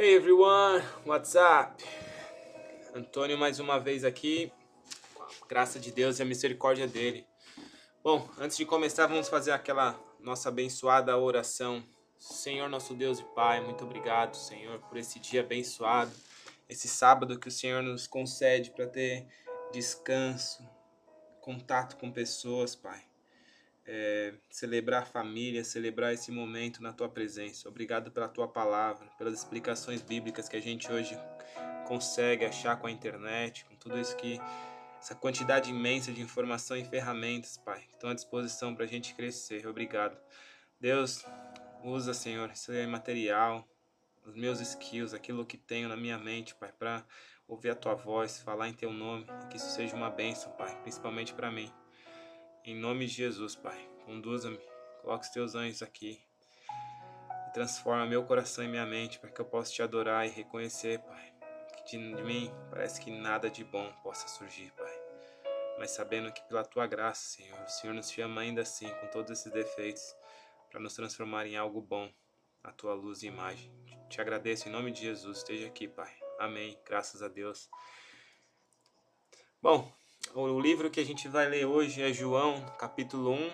Hey everyone, what's up? Antônio mais uma vez aqui, graça de Deus e a misericórdia dele. Bom, antes de começar, vamos fazer aquela nossa abençoada oração. Senhor, nosso Deus e Pai, muito obrigado, Senhor, por esse dia abençoado, esse sábado que o Senhor nos concede para ter descanso, contato com pessoas, Pai é, celebrar a família, celebrar esse momento na tua presença. Obrigado pela tua palavra, pelas explicações bíblicas que a gente hoje consegue achar com a internet, com tudo isso que essa quantidade imensa de informação e ferramentas, Pai, que estão à disposição para a gente crescer. Obrigado. Deus, usa, Senhor, esse material, os meus skills, aquilo que tenho na minha mente, Pai, para ouvir a tua voz, falar em teu nome, que isso seja uma bênção, Pai, principalmente para mim. Em nome de Jesus, Pai, conduza-me, coloque os teus anjos aqui e transforma meu coração e minha mente para que eu possa te adorar e reconhecer, Pai, que de mim parece que nada de bom possa surgir, Pai. Mas sabendo que pela tua graça, Senhor, o Senhor nos chama ainda assim, com todos esses defeitos, para nos transformar em algo bom, a tua luz e imagem. Te agradeço em nome de Jesus, esteja aqui, Pai. Amém. Graças a Deus. Bom, o livro que a gente vai ler hoje é João, capítulo 1.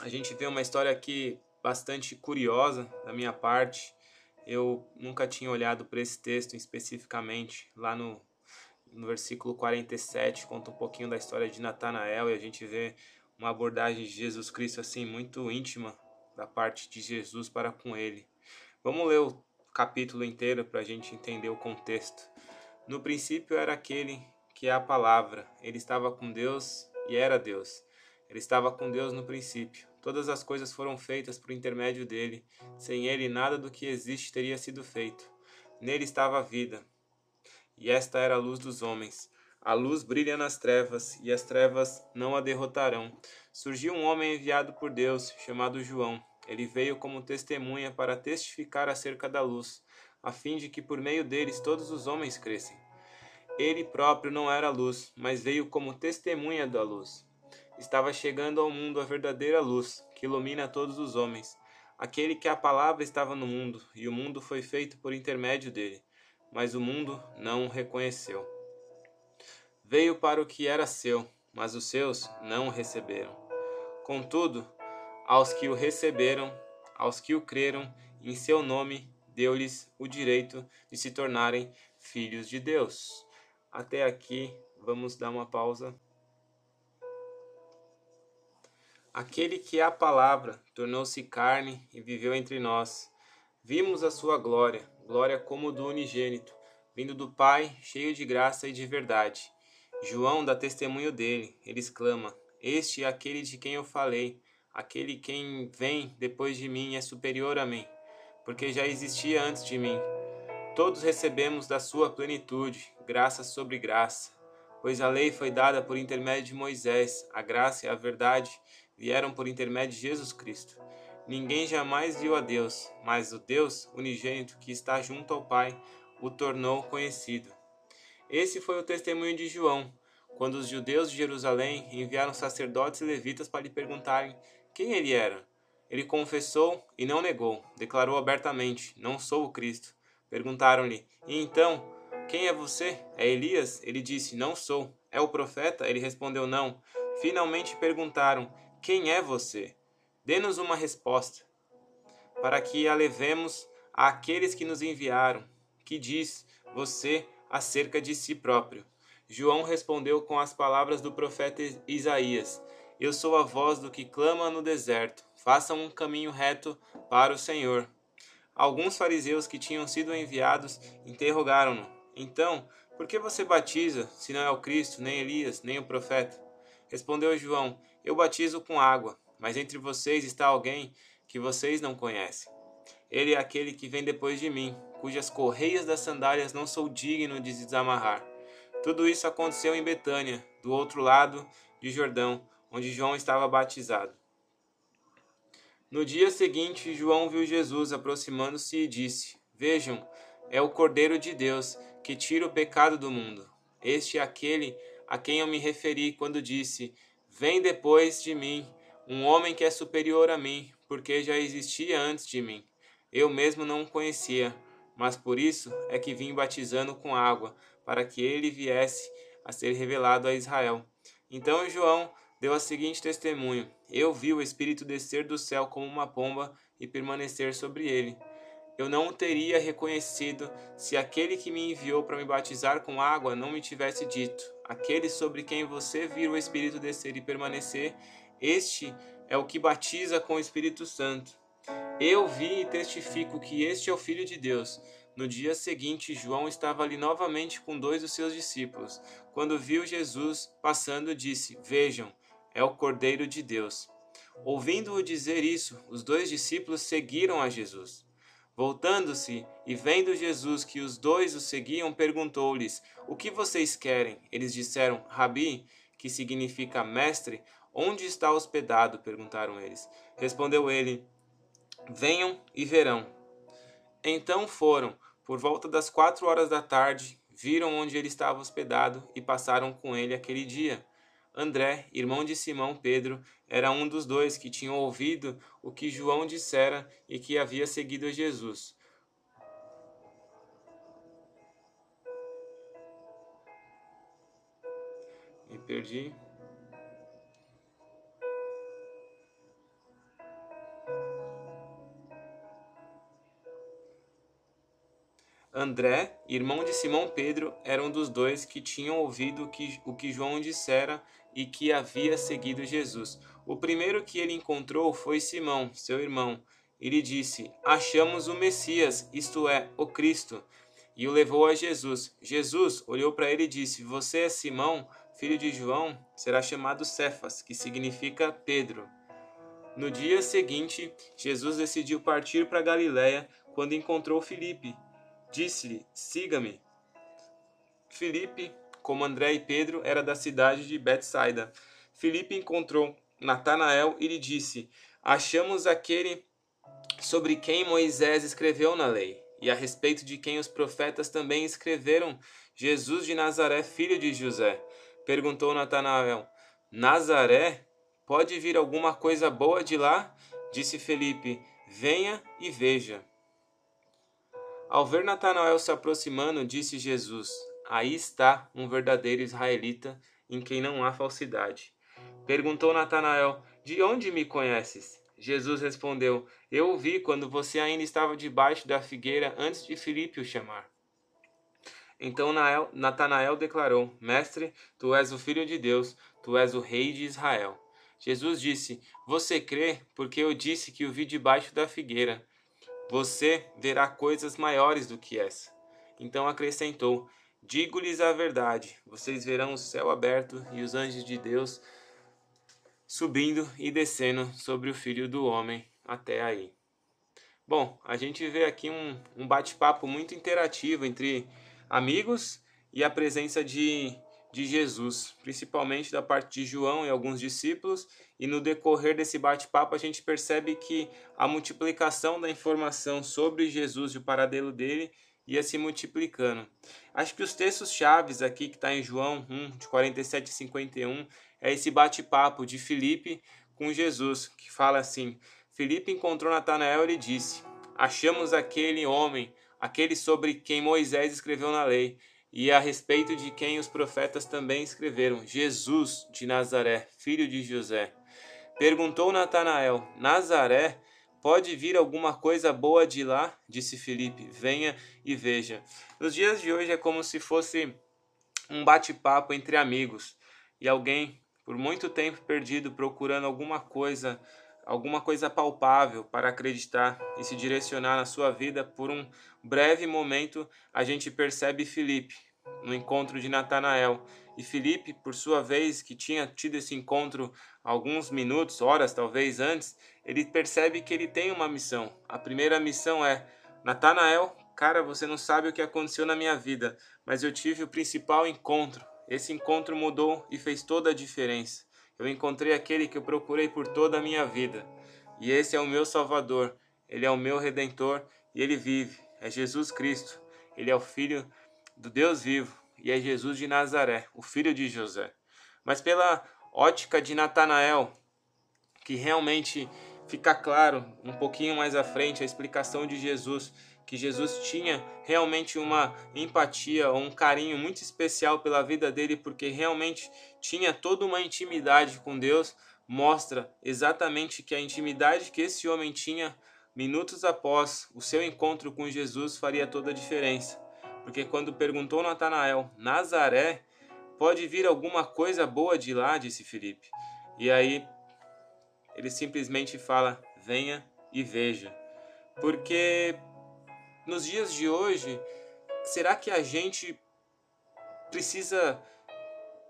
A gente vê uma história aqui bastante curiosa da minha parte. Eu nunca tinha olhado para esse texto especificamente. Lá no, no versículo 47 conta um pouquinho da história de Natanael e a gente vê uma abordagem de Jesus Cristo assim muito íntima da parte de Jesus para com ele. Vamos ler o capítulo inteiro para a gente entender o contexto. No princípio era aquele que é a palavra. Ele estava com Deus e era Deus. Ele estava com Deus no princípio. Todas as coisas foram feitas por intermédio dele. Sem ele, nada do que existe teria sido feito. Nele estava a vida. E esta era a luz dos homens. A luz brilha nas trevas, e as trevas não a derrotarão. Surgiu um homem enviado por Deus, chamado João. Ele veio como testemunha para testificar acerca da luz, a fim de que por meio deles todos os homens crescem. Ele próprio não era luz, mas veio como testemunha da luz. Estava chegando ao mundo a verdadeira luz, que ilumina todos os homens. Aquele que a palavra estava no mundo, e o mundo foi feito por intermédio dele, mas o mundo não o reconheceu. Veio para o que era seu, mas os seus não o receberam. Contudo, aos que o receberam, aos que o creram, em seu nome deu-lhes o direito de se tornarem filhos de Deus. Até aqui, vamos dar uma pausa. Aquele que é a palavra tornou-se carne e viveu entre nós. Vimos a sua glória, glória como do unigênito, vindo do Pai, cheio de graça e de verdade. João dá testemunho dele, ele exclama: Este é aquele de quem eu falei, aquele quem vem depois de mim é superior a mim, porque já existia antes de mim. Todos recebemos da sua plenitude, graça sobre graça, pois a lei foi dada por intermédio de Moisés, a graça e a verdade vieram por intermédio de Jesus Cristo. Ninguém jamais viu a Deus, mas o Deus unigênito que está junto ao Pai o tornou conhecido. Esse foi o testemunho de João, quando os judeus de Jerusalém enviaram sacerdotes e levitas para lhe perguntarem quem ele era. Ele confessou e não negou, declarou abertamente: Não sou o Cristo. Perguntaram-lhe: E então, quem é você? É Elias? Ele disse: Não sou. É o profeta? Ele respondeu: Não. Finalmente perguntaram: Quem é você? Dê-nos uma resposta, para que a levemos àqueles que nos enviaram. Que diz você acerca de si próprio? João respondeu com as palavras do profeta Isaías: Eu sou a voz do que clama no deserto. Façam um caminho reto para o Senhor. Alguns fariseus que tinham sido enviados interrogaram-no: Então, por que você batiza, se não é o Cristo, nem Elias, nem o profeta? Respondeu João: Eu batizo com água, mas entre vocês está alguém que vocês não conhecem. Ele é aquele que vem depois de mim, cujas correias das sandálias não sou digno de desamarrar. Tudo isso aconteceu em Betânia, do outro lado de Jordão, onde João estava batizado. No dia seguinte, João viu Jesus aproximando-se e disse: Vejam, é o Cordeiro de Deus que tira o pecado do mundo. Este é aquele a quem eu me referi quando disse: Vem depois de mim um homem que é superior a mim, porque já existia antes de mim. Eu mesmo não o conhecia, mas por isso é que vim batizando com água, para que ele viesse a ser revelado a Israel. Então João deu a seguinte testemunho: Eu vi o Espírito descer do céu como uma pomba e permanecer sobre ele. Eu não o teria reconhecido se aquele que me enviou para me batizar com água não me tivesse dito: Aquele sobre quem você vir o Espírito descer e permanecer, este é o que batiza com o Espírito Santo. Eu vi e testifico que este é o Filho de Deus. No dia seguinte, João estava ali novamente com dois dos seus discípulos. Quando viu Jesus passando, disse: Vejam, é o Cordeiro de Deus. Ouvindo-o dizer isso, os dois discípulos seguiram a Jesus. Voltando-se e vendo Jesus que os dois o seguiam, perguntou-lhes: O que vocês querem? Eles disseram: Rabi, que significa mestre, onde está hospedado? perguntaram eles. Respondeu ele: Venham e verão. Então foram, por volta das quatro horas da tarde, viram onde ele estava hospedado e passaram com ele aquele dia. André, irmão de Simão Pedro, era um dos dois que tinham ouvido o que João dissera e que havia seguido Jesus. Me perdi. André, irmão de Simão Pedro, era um dos dois que tinham ouvido o que, o que João dissera e que havia seguido Jesus. O primeiro que ele encontrou foi Simão, seu irmão. Ele disse: Achamos o Messias, isto é, o Cristo. E o levou a Jesus. Jesus olhou para ele e disse: Você é Simão, filho de João, será chamado Cefas, que significa Pedro. No dia seguinte, Jesus decidiu partir para Galiléia quando encontrou Filipe Disse-lhe: Siga-me. Filipe, como André e Pedro, era da cidade de Betsaida. Filipe encontrou Natanael e lhe disse: Achamos aquele sobre quem Moisés escreveu na lei, e a respeito de quem os profetas também escreveram, Jesus de Nazaré, filho de José. Perguntou Natanael: Nazaré? Pode vir alguma coisa boa de lá? Disse Felipe: Venha e veja. Ao ver Natanael se aproximando, disse Jesus: Aí está um verdadeiro israelita em quem não há falsidade. Perguntou Natanael: De onde me conheces? Jesus respondeu: Eu o vi quando você ainda estava debaixo da figueira antes de Filipe o chamar. Então Natanael declarou: Mestre, tu és o filho de Deus, tu és o rei de Israel. Jesus disse: Você crê porque eu disse que o vi debaixo da figueira você verá coisas maiores do que essa. Então acrescentou: Digo-lhes a verdade: vocês verão o céu aberto e os anjos de Deus subindo e descendo sobre o filho do homem até aí. Bom, a gente vê aqui um, um bate-papo muito interativo entre amigos e a presença de de Jesus, principalmente da parte de João e alguns discípulos, e no decorrer desse bate-papo a gente percebe que a multiplicação da informação sobre Jesus e o paradelo dele ia se multiplicando. Acho que os textos chaves aqui que está em João 1, de 47 e 51, é esse bate-papo de Filipe com Jesus, que fala assim: Filipe encontrou Natanael e disse: Achamos aquele homem, aquele sobre quem Moisés escreveu na lei e a respeito de quem os profetas também escreveram, Jesus de Nazaré, filho de José. Perguntou Natanael: Nazaré, pode vir alguma coisa boa de lá? Disse Felipe: Venha e veja. Nos dias de hoje é como se fosse um bate-papo entre amigos e alguém por muito tempo perdido procurando alguma coisa, alguma coisa palpável para acreditar e se direcionar na sua vida por um breve momento, a gente percebe Felipe no encontro de Natanael. E Filipe, por sua vez, que tinha tido esse encontro alguns minutos, horas talvez antes, ele percebe que ele tem uma missão. A primeira missão é: Natanael, cara, você não sabe o que aconteceu na minha vida, mas eu tive o principal encontro. Esse encontro mudou e fez toda a diferença. Eu encontrei aquele que eu procurei por toda a minha vida. E esse é o meu Salvador, ele é o meu redentor e ele vive. É Jesus Cristo. Ele é o filho do Deus vivo, e é Jesus de Nazaré, o filho de José. Mas pela ótica de Natanael, que realmente fica claro um pouquinho mais à frente a explicação de Jesus, que Jesus tinha realmente uma empatia, um carinho muito especial pela vida dele, porque realmente tinha toda uma intimidade com Deus, mostra exatamente que a intimidade que esse homem tinha minutos após o seu encontro com Jesus faria toda a diferença. Porque quando perguntou Natanael, Nazaré, pode vir alguma coisa boa de lá, disse Felipe. E aí ele simplesmente fala: venha e veja. Porque nos dias de hoje, será que a gente precisa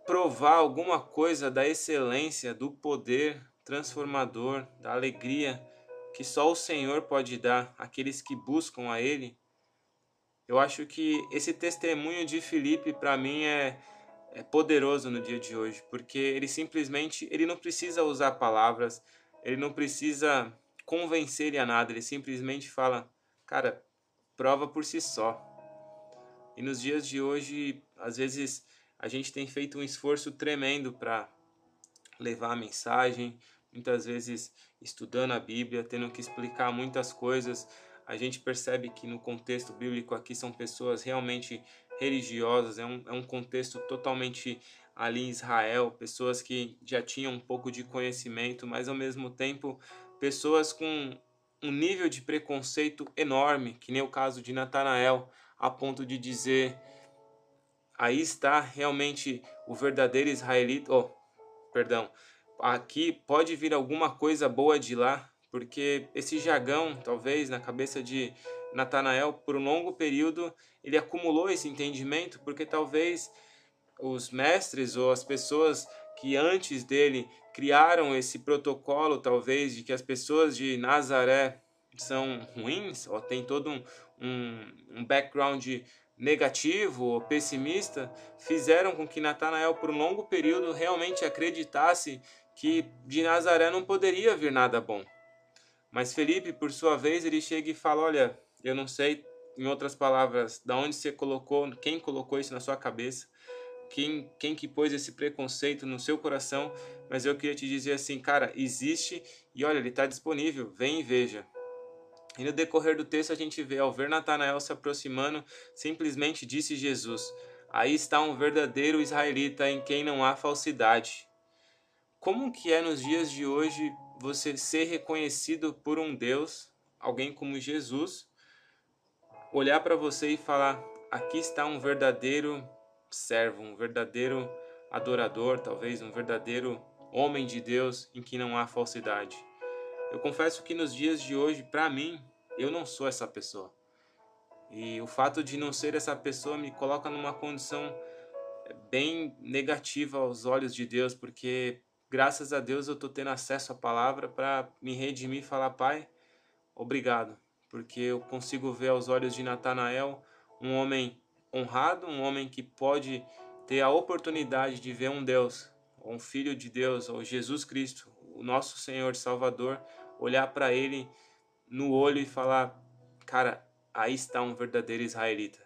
provar alguma coisa da excelência, do poder transformador, da alegria que só o Senhor pode dar àqueles que buscam a Ele? Eu acho que esse testemunho de Felipe para mim é é poderoso no dia de hoje, porque ele simplesmente ele não precisa usar palavras, ele não precisa convencer a nada, ele simplesmente fala, cara, prova por si só. E nos dias de hoje, às vezes a gente tem feito um esforço tremendo para levar a mensagem, muitas vezes estudando a Bíblia, tendo que explicar muitas coisas. A gente percebe que no contexto bíblico aqui são pessoas realmente religiosas, é um, é um contexto totalmente ali em Israel, pessoas que já tinham um pouco de conhecimento, mas ao mesmo tempo pessoas com um nível de preconceito enorme, que nem o caso de Natanael, a ponto de dizer aí está realmente o verdadeiro israelita, oh, perdão, aqui pode vir alguma coisa boa de lá, porque esse jagão, talvez na cabeça de Natanael, por um longo período, ele acumulou esse entendimento, porque talvez os mestres ou as pessoas que antes dele criaram esse protocolo, talvez, de que as pessoas de Nazaré são ruins, ou tem todo um, um, um background negativo ou pessimista, fizeram com que Natanael, por um longo período, realmente acreditasse que de Nazaré não poderia vir nada bom. Mas Felipe, por sua vez, ele chega e fala: Olha, eu não sei, em outras palavras, da onde você colocou, quem colocou isso na sua cabeça, quem, quem que pôs esse preconceito no seu coração, mas eu queria te dizer assim, cara, existe e olha, ele está disponível, vem e veja. E no decorrer do texto a gente vê, ao ver Natanael se aproximando, simplesmente disse Jesus, aí está um verdadeiro israelita em quem não há falsidade. Como que é nos dias de hoje você ser reconhecido por um Deus, alguém como Jesus, olhar para você e falar: aqui está um verdadeiro servo, um verdadeiro adorador, talvez um verdadeiro homem de Deus em que não há falsidade. Eu confesso que nos dias de hoje, para mim, eu não sou essa pessoa. E o fato de não ser essa pessoa me coloca numa condição bem negativa aos olhos de Deus, porque graças a Deus eu estou tendo acesso à palavra para me redimir e falar, Pai, obrigado porque eu consigo ver aos olhos de Natanael um homem honrado, um homem que pode ter a oportunidade de ver um Deus, um filho de Deus, ou Jesus Cristo, o nosso Senhor Salvador, olhar para ele no olho e falar: "Cara, aí está um verdadeiro israelita".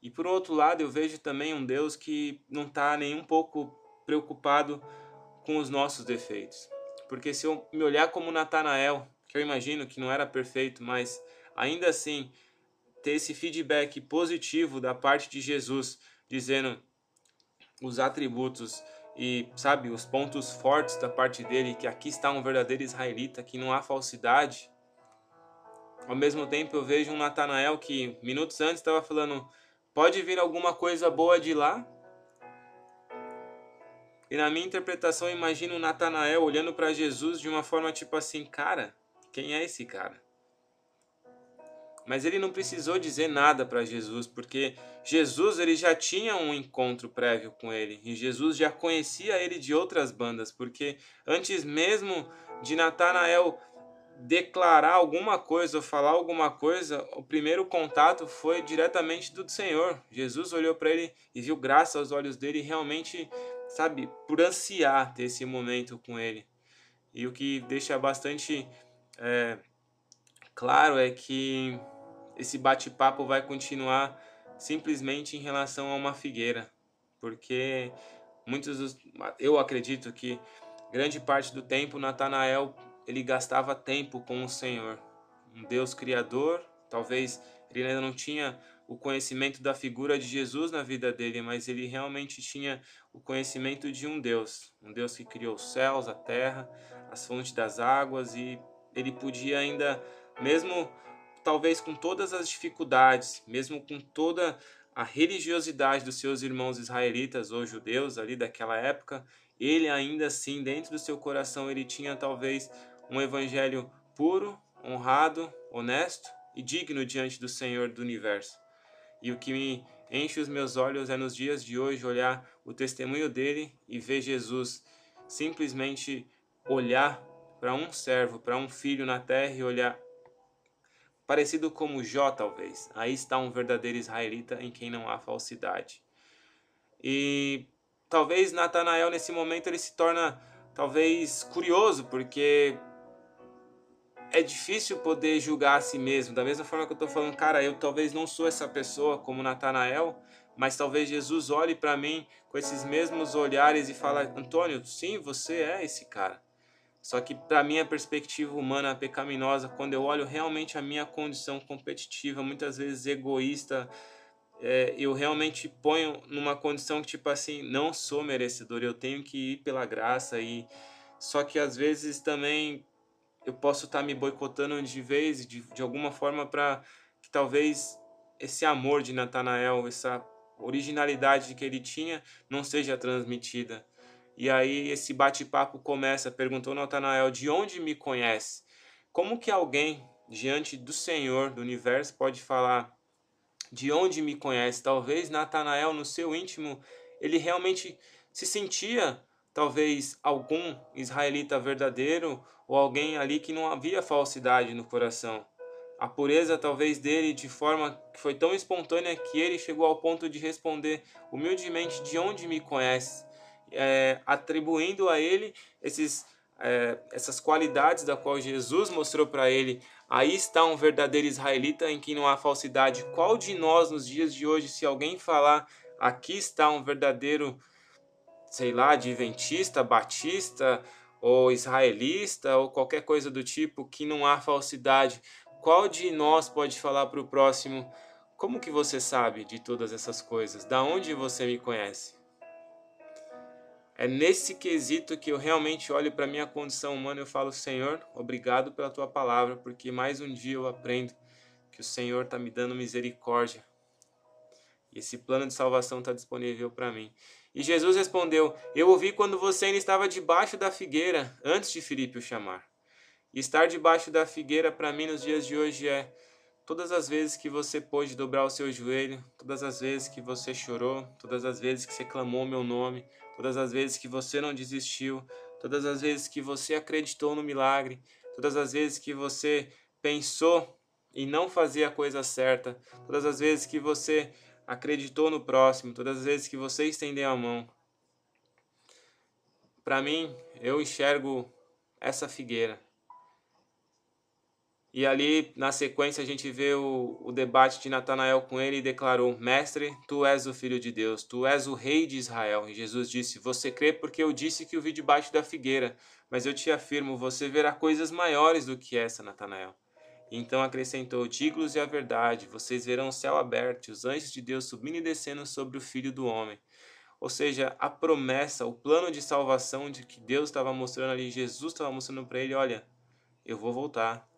E por outro lado, eu vejo também um Deus que não está nem um pouco preocupado com os nossos defeitos. Porque se eu me olhar como Natanael, que eu imagino que não era perfeito, mas ainda assim ter esse feedback positivo da parte de Jesus, dizendo os atributos e, sabe, os pontos fortes da parte dele, que aqui está um verdadeiro israelita, que não há falsidade. Ao mesmo tempo, eu vejo um Natanael que minutos antes estava falando: pode vir alguma coisa boa de lá? E na minha interpretação, eu imagino Natanael olhando para Jesus de uma forma tipo assim: cara, quem é esse cara? Mas ele não precisou dizer nada para Jesus, porque Jesus ele já tinha um encontro prévio com ele e Jesus já conhecia ele de outras bandas, porque antes mesmo de Natanael declarar alguma coisa ou falar alguma coisa, o primeiro contato foi diretamente do Senhor. Jesus olhou para ele e viu graça aos olhos dele e realmente, sabe, por ansiar ter esse momento com ele. E o que deixa bastante é, claro é que esse bate-papo vai continuar simplesmente em relação a uma figueira, porque muitos dos, eu acredito que grande parte do tempo Natanael ele gastava tempo com o Senhor, um Deus criador. Talvez ele ainda não tinha o conhecimento da figura de Jesus na vida dele, mas ele realmente tinha o conhecimento de um Deus, um Deus que criou os céus, a terra, as fontes das águas e ele podia ainda, mesmo talvez com todas as dificuldades, mesmo com toda a religiosidade dos seus irmãos israelitas ou judeus ali daquela época, ele ainda assim, dentro do seu coração, ele tinha talvez um evangelho puro, honrado, honesto e digno diante do Senhor do universo. E o que me enche os meus olhos é nos dias de hoje olhar o testemunho dele e ver Jesus simplesmente olhar para um servo, para um filho na terra e olhar parecido como Jó, talvez. Aí está um verdadeiro israelita em quem não há falsidade. E talvez Natanael nesse momento ele se torna talvez curioso, porque é difícil poder julgar a si mesmo. Da mesma forma que eu estou falando, cara, eu talvez não sou essa pessoa como Natanael, mas talvez Jesus olhe para mim com esses mesmos olhares e fala, Antônio, sim, você é esse cara. Só que para minha perspectiva humana pecaminosa, quando eu olho realmente a minha condição competitiva, muitas vezes egoísta, é, eu realmente ponho numa condição que tipo assim, não sou merecedor, eu tenho que ir pela graça e só que às vezes também eu posso estar tá me boicotando de vez, de, de alguma forma para que talvez esse amor de Natanael, essa originalidade que ele tinha não seja transmitida. E aí esse bate-papo começa, perguntou Natanael, de onde me conhece? Como que alguém diante do Senhor, do universo, pode falar de onde me conhece? Talvez Natanael, no seu íntimo, ele realmente se sentia talvez algum israelita verdadeiro ou alguém ali que não havia falsidade no coração. A pureza talvez dele de forma que foi tão espontânea que ele chegou ao ponto de responder humildemente de onde me conhece é, atribuindo a ele esses, é, essas qualidades da qual Jesus mostrou para ele. Aí está um verdadeiro israelita em quem não há falsidade. Qual de nós nos dias de hoje, se alguém falar aqui está um verdadeiro, sei lá, adventista, batista ou israelista ou qualquer coisa do tipo que não há falsidade, qual de nós pode falar para o próximo? Como que você sabe de todas essas coisas? Da onde você me conhece? É nesse quesito que eu realmente olho para minha condição humana e falo, Senhor, obrigado pela tua palavra, porque mais um dia eu aprendo que o Senhor está me dando misericórdia. E esse plano de salvação está disponível para mim. E Jesus respondeu: Eu ouvi quando você ainda estava debaixo da figueira, antes de Filipe o chamar. E estar debaixo da figueira para mim nos dias de hoje é todas as vezes que você pôde dobrar o seu joelho, todas as vezes que você chorou, todas as vezes que você clamou meu nome, todas as vezes que você não desistiu, todas as vezes que você acreditou no milagre, todas as vezes que você pensou em não fazer a coisa certa, todas as vezes que você acreditou no próximo, todas as vezes que você estendeu a mão. Para mim, eu enxergo essa figueira. E ali, na sequência, a gente vê o, o debate de Natanael com ele e declarou: Mestre, tu és o filho de Deus, tu és o rei de Israel. E Jesus disse: Você crê porque eu disse que o vi debaixo da figueira. Mas eu te afirmo: você verá coisas maiores do que essa, Natanael. Então acrescentou: Digo-lhes a verdade, vocês verão o céu aberto e os anjos de Deus subindo e descendo sobre o filho do homem. Ou seja, a promessa, o plano de salvação de que Deus estava mostrando ali, Jesus estava mostrando para ele: Olha, eu vou voltar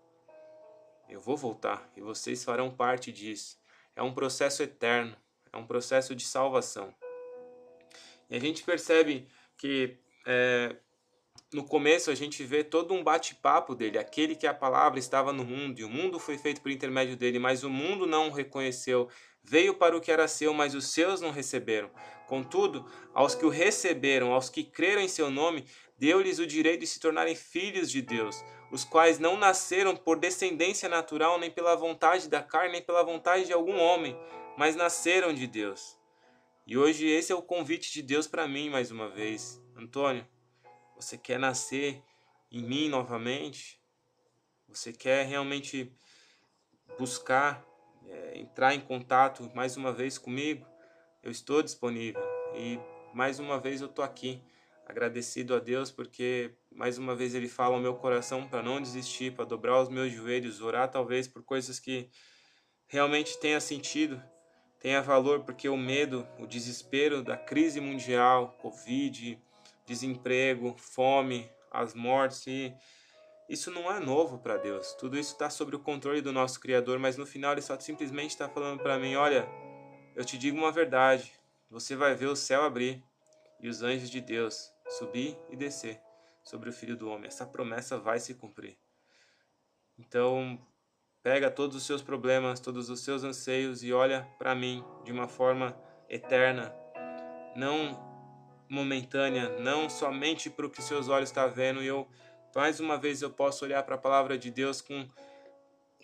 eu vou voltar e vocês farão parte disso. É um processo eterno, é um processo de salvação. E a gente percebe que é, no começo a gente vê todo um bate-papo dele, aquele que a palavra estava no mundo e o mundo foi feito por intermédio dele, mas o mundo não o reconheceu. Veio para o que era seu, mas os seus não receberam. Contudo, aos que o receberam, aos que creram em seu nome, deu-lhes o direito de se tornarem filhos de Deus, os quais não nasceram por descendência natural, nem pela vontade da carne, nem pela vontade de algum homem, mas nasceram de Deus. E hoje esse é o convite de Deus para mim mais uma vez. Antônio, você quer nascer em mim novamente? Você quer realmente buscar, é, entrar em contato mais uma vez comigo? Eu estou disponível e mais uma vez eu estou aqui agradecido a Deus porque mais uma vez ele fala ao meu coração para não desistir, para dobrar os meus joelhos, orar talvez por coisas que realmente tenha sentido, tenha valor, porque o medo, o desespero da crise mundial, Covid, desemprego, fome, as mortes, e isso não é novo para Deus. Tudo isso está sob o controle do nosso Criador, mas no final ele só simplesmente está falando para mim: olha, eu te digo uma verdade, você vai ver o céu abrir e os anjos de Deus subir e descer sobre o Filho do Homem. Essa promessa vai se cumprir. Então, Pega todos os seus problemas, todos os seus anseios e olha para mim de uma forma eterna, não momentânea, não somente para o que seus olhos estão tá vendo. E eu, mais uma vez, eu posso olhar para a palavra de Deus com,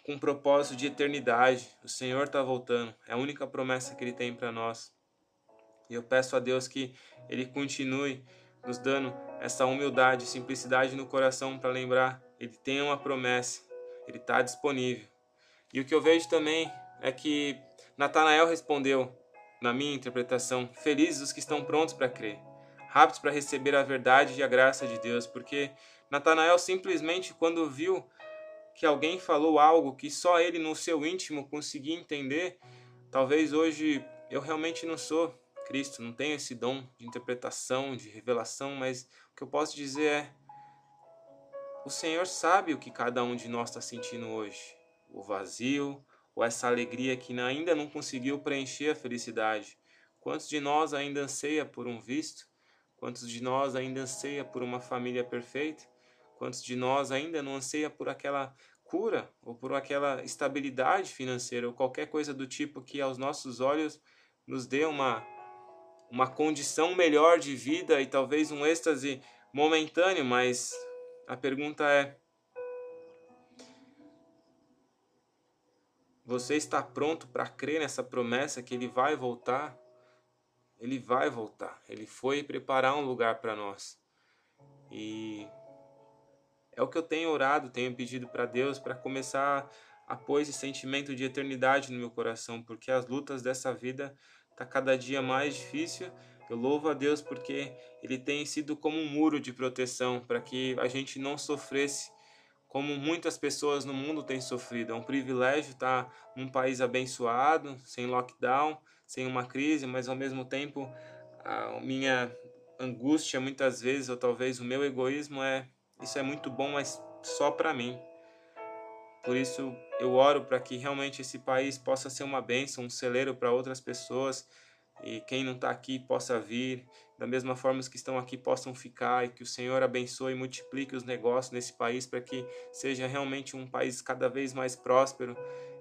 com um propósito de eternidade. O Senhor está voltando, é a única promessa que Ele tem para nós. E eu peço a Deus que Ele continue nos dando essa humildade, simplicidade no coração para lembrar, Ele tem uma promessa, Ele está disponível. E o que eu vejo também é que Natanael respondeu, na minha interpretação, felizes os que estão prontos para crer, rápidos para receber a verdade e a graça de Deus, porque Natanael simplesmente quando viu que alguém falou algo que só ele no seu íntimo conseguia entender, talvez hoje eu realmente não sou Cristo, não tenho esse dom de interpretação, de revelação, mas o que eu posso dizer é: o Senhor sabe o que cada um de nós está sentindo hoje o vazio ou essa alegria que ainda não conseguiu preencher a felicidade. Quantos de nós ainda anseia por um visto? Quantos de nós ainda anseia por uma família perfeita? Quantos de nós ainda não anseia por aquela cura ou por aquela estabilidade financeira ou qualquer coisa do tipo que aos nossos olhos nos dê uma uma condição melhor de vida e talvez um êxtase momentâneo, mas a pergunta é: Você está pronto para crer nessa promessa que ele vai voltar? Ele vai voltar. Ele foi preparar um lugar para nós. E é o que eu tenho orado, tenho pedido para Deus para começar a pôr esse sentimento de eternidade no meu coração, porque as lutas dessa vida tá cada dia mais difícil. Eu louvo a Deus porque ele tem sido como um muro de proteção para que a gente não sofresse como muitas pessoas no mundo têm sofrido. É um privilégio estar num país abençoado, sem lockdown, sem uma crise, mas ao mesmo tempo a minha angústia muitas vezes, ou talvez o meu egoísmo é isso é muito bom, mas só para mim. Por isso eu oro para que realmente esse país possa ser uma bênção, um celeiro para outras pessoas e quem não está aqui possa vir, da mesma forma os que estão aqui possam ficar e que o Senhor abençoe e multiplique os negócios nesse país para que seja realmente um país cada vez mais próspero,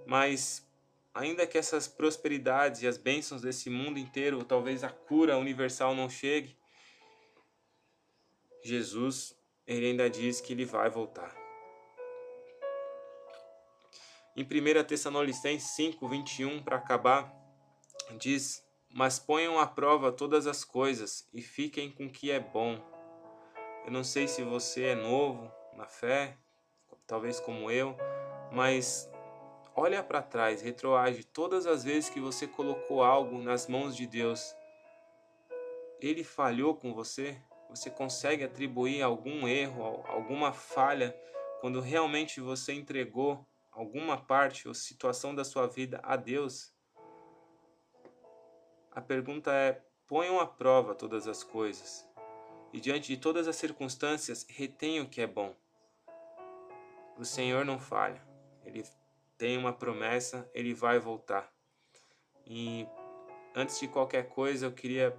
mas ainda que essas prosperidades e as bênçãos desse mundo inteiro, talvez a cura universal não chegue, Jesus, ele ainda diz que ele vai voltar. Em 1 Tessalonicenses 5, 21, para acabar, diz mas ponham à prova todas as coisas e fiquem com o que é bom. Eu não sei se você é novo na fé, talvez como eu, mas olha para trás, retroage todas as vezes que você colocou algo nas mãos de Deus. Ele falhou com você? Você consegue atribuir algum erro, alguma falha quando realmente você entregou alguma parte ou situação da sua vida a Deus? A pergunta é: ponham à prova todas as coisas, e diante de todas as circunstâncias, retenham o que é bom. O Senhor não falha, Ele tem uma promessa, Ele vai voltar. E antes de qualquer coisa, eu queria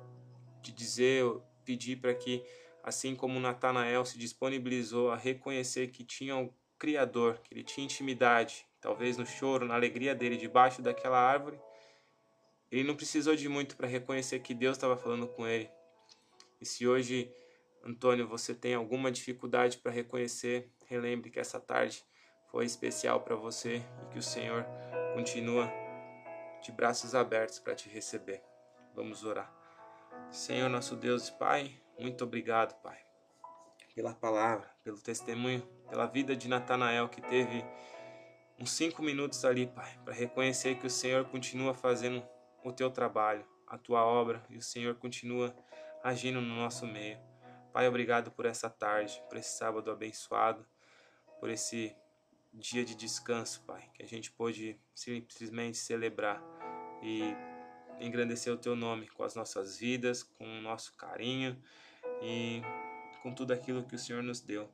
te dizer, pedir para que, assim como Natanael se disponibilizou a reconhecer que tinha o Criador, que ele tinha intimidade, talvez no choro, na alegria dele, debaixo daquela árvore, ele não precisou de muito para reconhecer que Deus estava falando com ele. E se hoje, Antônio, você tem alguma dificuldade para reconhecer, relembre que essa tarde foi especial para você e que o Senhor continua de braços abertos para te receber. Vamos orar. Senhor, nosso Deus e Pai, muito obrigado, Pai, pela palavra, pelo testemunho, pela vida de Natanael que teve uns cinco minutos ali, Pai, para reconhecer que o Senhor continua fazendo o teu trabalho, a tua obra e o Senhor continua agindo no nosso meio. Pai, obrigado por essa tarde, por esse sábado abençoado, por esse dia de descanso, Pai, que a gente pôde simplesmente celebrar e engrandecer o Teu nome com as nossas vidas, com o nosso carinho e com tudo aquilo que o Senhor nos deu.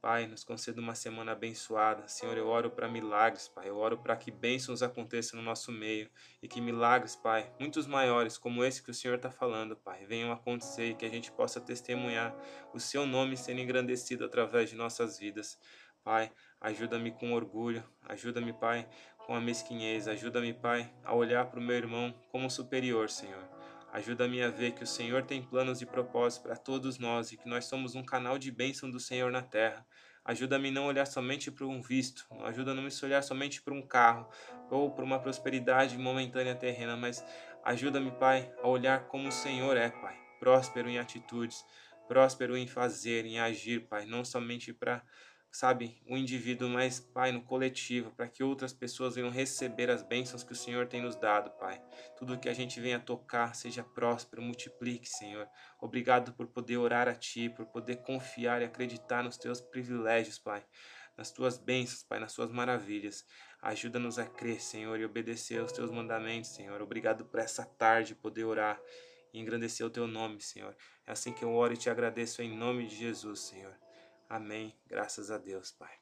Pai, nos conceda uma semana abençoada. Senhor, eu oro para milagres, Pai. Eu oro para que bênçãos aconteçam no nosso meio e que milagres, Pai, muitos maiores, como esse que o Senhor está falando, Pai, venham acontecer e que a gente possa testemunhar o Seu nome sendo engrandecido através de nossas vidas. Pai, ajuda-me com orgulho, ajuda-me, Pai, com a mesquinhez, ajuda-me, Pai, a olhar para o meu irmão como superior, Senhor. Ajuda-me a ver que o Senhor tem planos e propósitos para todos nós e que nós somos um canal de bênção do Senhor na terra. Ajuda-me não olhar somente para um visto, ajuda-me a olhar somente para um carro ou para uma prosperidade momentânea terrena, mas ajuda-me, Pai, a olhar como o Senhor é, Pai, próspero em atitudes, próspero em fazer, em agir, Pai, não somente para sabe, o indivíduo, mas, Pai, no coletivo, para que outras pessoas venham receber as bênçãos que o Senhor tem nos dado, Pai. Tudo que a gente venha tocar seja próspero, multiplique, Senhor. Obrigado por poder orar a Ti, por poder confiar e acreditar nos Teus privilégios, Pai. Nas Tuas bênçãos, Pai, nas Suas maravilhas. Ajuda-nos a crer, Senhor, e obedecer aos Teus mandamentos, Senhor. Obrigado por essa tarde poder orar e engrandecer o Teu nome, Senhor. É assim que eu oro e te agradeço em nome de Jesus, Senhor. Amém. Graças a Deus, Pai.